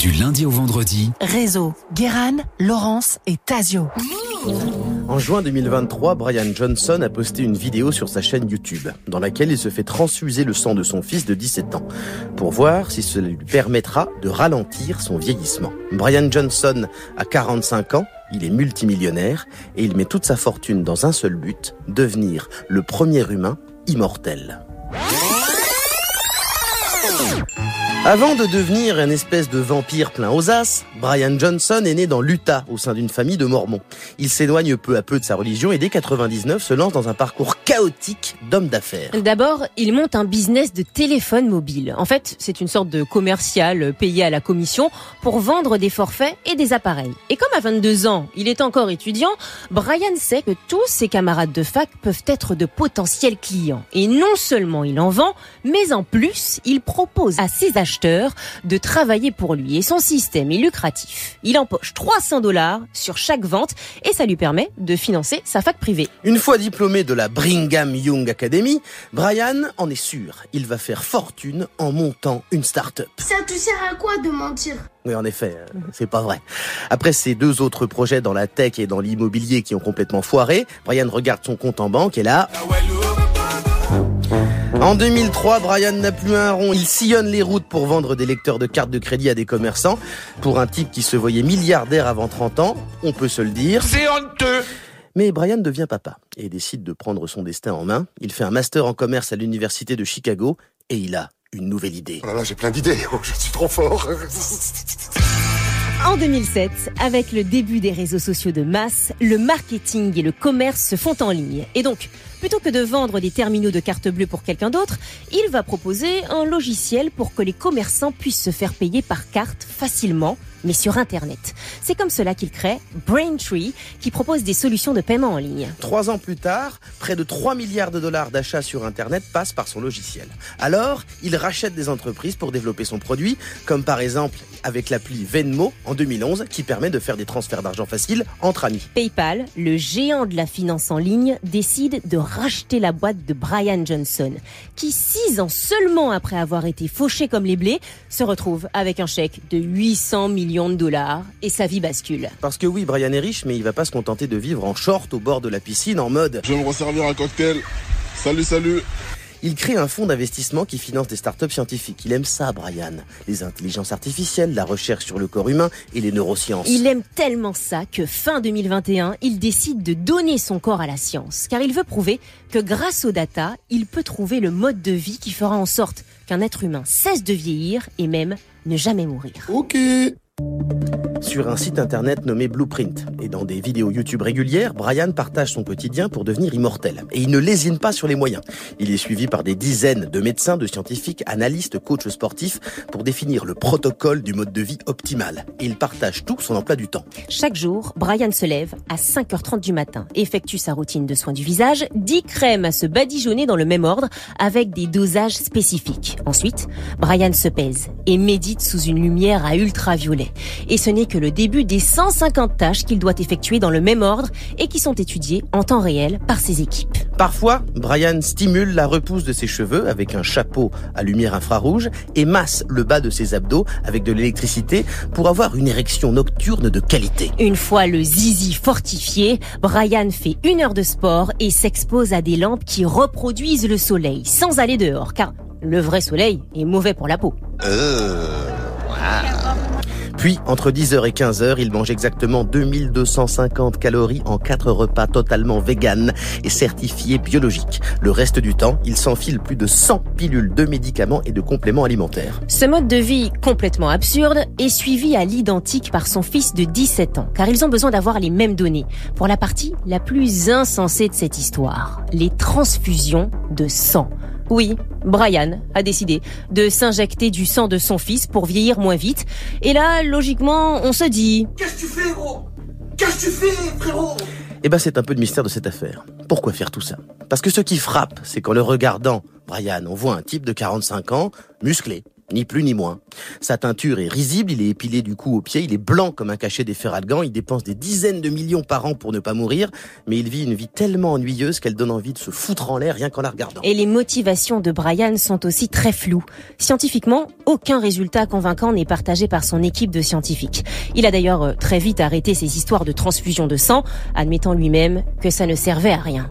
Du lundi au vendredi. Réseau, Guéran, Laurence et Tazio. En juin 2023, Brian Johnson a posté une vidéo sur sa chaîne YouTube dans laquelle il se fait transfuser le sang de son fils de 17 ans pour voir si cela lui permettra de ralentir son vieillissement. Brian Johnson a 45 ans, il est multimillionnaire et il met toute sa fortune dans un seul but, devenir le premier humain immortel. Avant de devenir un espèce de vampire plein aux as, Brian Johnson est né dans l'Utah au sein d'une famille de mormons. Il s'éloigne peu à peu de sa religion et dès 99 se lance dans un parcours chaotique d'homme d'affaires. D'abord, il monte un business de téléphone mobile. En fait, c'est une sorte de commercial payé à la commission pour vendre des forfaits et des appareils. Et comme à 22 ans, il est encore étudiant, Brian sait que tous ses camarades de fac peuvent être de potentiels clients. Et non seulement il en vend, mais en plus, il propose à ses acheteurs de travailler pour lui et son système est lucratif. Il empoche 300 dollars sur chaque vente et ça lui permet de financer sa fac privée. Une fois diplômé de la Brigham Young Academy, Brian en est sûr, il va faire fortune en montant une start-up. Ça te sert à quoi de mentir? Oui, en effet, euh, c'est pas vrai. Après ces deux autres projets dans la tech et dans l'immobilier qui ont complètement foiré, Brian regarde son compte en banque et là... En 2003, Brian n'a plus un rond. Il sillonne les routes pour vendre des lecteurs de cartes de crédit à des commerçants. Pour un type qui se voyait milliardaire avant 30 ans, on peut se le dire. C'est honteux mais Brian devient papa et décide de prendre son destin en main. Il fait un master en commerce à l'université de Chicago et il a une nouvelle idée. Oh là là, j'ai plein d'idées. Oh, je suis trop fort. En 2007, avec le début des réseaux sociaux de masse, le marketing et le commerce se font en ligne. Et donc, Plutôt que de vendre des terminaux de carte bleue pour quelqu'un d'autre, il va proposer un logiciel pour que les commerçants puissent se faire payer par carte facilement mais sur Internet. C'est comme cela qu'il crée Braintree, qui propose des solutions de paiement en ligne. Trois ans plus tard, près de 3 milliards de dollars d'achats sur Internet passent par son logiciel. Alors, il rachète des entreprises pour développer son produit, comme par exemple avec l'appli Venmo en 2011, qui permet de faire des transferts d'argent faciles entre amis. PayPal, le géant de la finance en ligne, décide de racheter la boîte de Brian Johnson, qui six ans seulement après avoir été fauché comme les blés, se retrouve avec un chèque de 800 millions de dollars et sa vie bascule. Parce que oui, Brian est riche, mais il va pas se contenter de vivre en short au bord de la piscine en mode Je vais me resservir un cocktail. Salut, salut. Il crée un fonds d'investissement qui finance des startups scientifiques. Il aime ça, Brian. Les intelligences artificielles, la recherche sur le corps humain et les neurosciences. Il aime tellement ça que fin 2021, il décide de donner son corps à la science. Car il veut prouver que grâce aux data, il peut trouver le mode de vie qui fera en sorte qu'un être humain cesse de vieillir et même ne jamais mourir. Ok Thank you. Sur un site internet nommé Blueprint. Et dans des vidéos YouTube régulières, Brian partage son quotidien pour devenir immortel. Et il ne lésine pas sur les moyens. Il est suivi par des dizaines de médecins, de scientifiques, analystes, coachs sportifs pour définir le protocole du mode de vie optimal. Et il partage tout son emploi du temps. Chaque jour, Brian se lève à 5h30 du matin, effectue sa routine de soins du visage, 10 crèmes à se badigeonner dans le même ordre avec des dosages spécifiques. Ensuite, Brian se pèse et médite sous une lumière à ultraviolet. Et ce n'est que le début des 150 tâches qu'il doit effectuer dans le même ordre et qui sont étudiées en temps réel par ses équipes. Parfois, Brian stimule la repousse de ses cheveux avec un chapeau à lumière infrarouge et masse le bas de ses abdos avec de l'électricité pour avoir une érection nocturne de qualité. Une fois le zizi fortifié, Brian fait une heure de sport et s'expose à des lampes qui reproduisent le soleil sans aller dehors car le vrai soleil est mauvais pour la peau. Euh, puis, entre 10h et 15h, il mange exactement 2250 calories en 4 repas totalement vegan et certifiés biologiques. Le reste du temps, il s'enfile plus de 100 pilules de médicaments et de compléments alimentaires. Ce mode de vie complètement absurde est suivi à l'identique par son fils de 17 ans, car ils ont besoin d'avoir les mêmes données. Pour la partie la plus insensée de cette histoire, les transfusions de sang. Oui, Brian a décidé de s'injecter du sang de son fils pour vieillir moins vite. Et là, logiquement, on se dit... Qu'est-ce que tu fais, gros? Qu'est-ce que tu fais, frérot? Eh ben, c'est un peu de mystère de cette affaire. Pourquoi faire tout ça? Parce que ce qui frappe, c'est qu'en le regardant, Brian, on voit un type de 45 ans, musclé, ni plus ni moins. Sa teinture est risible, il est épilé du cou aux pieds, il est blanc comme un cachet des Ferralgan, il dépense des dizaines de millions par an pour ne pas mourir, mais il vit une vie tellement ennuyeuse qu'elle donne envie de se foutre en l'air rien qu'en la regardant. Et les motivations de Brian sont aussi très floues. Scientifiquement, aucun résultat convaincant n'est partagé par son équipe de scientifiques. Il a d'ailleurs euh, très vite arrêté ses histoires de transfusion de sang, admettant lui-même que ça ne servait à rien.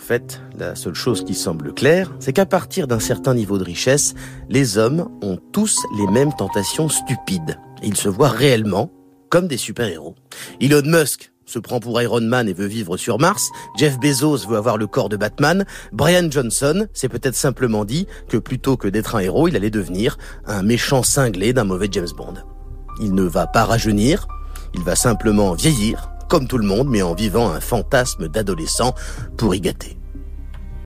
En fait, la seule chose qui semble claire, c'est qu'à partir d'un certain niveau de richesse, les hommes ont tous les mêmes tentations stupides. Ils se voient réellement comme des super-héros. Elon Musk se prend pour Iron Man et veut vivre sur Mars. Jeff Bezos veut avoir le corps de Batman. Brian Johnson s'est peut-être simplement dit que plutôt que d'être un héros, il allait devenir un méchant cinglé d'un mauvais James Bond. Il ne va pas rajeunir, il va simplement vieillir, comme tout le monde, mais en vivant un fantasme d'adolescent pour y gâter.